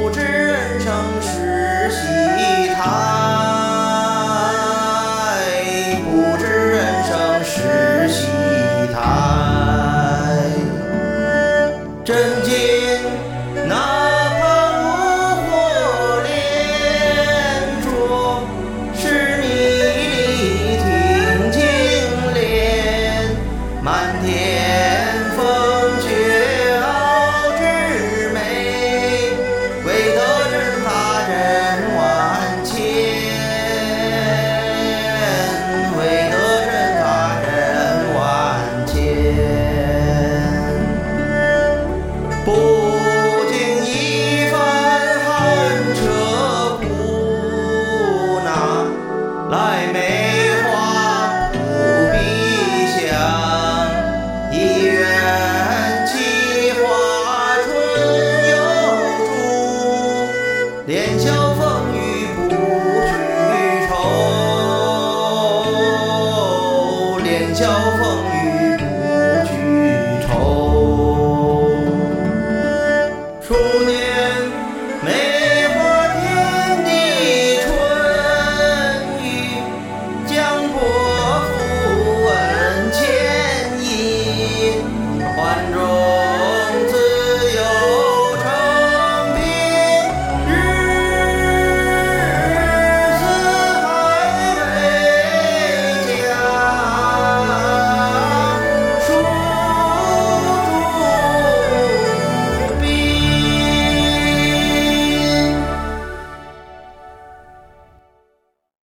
不知人生是戏台，不知人生是戏台，真金。不经一番寒彻骨哪来梅花扑鼻香一园奇花春又出连翘风雨不拒愁。连翘风雨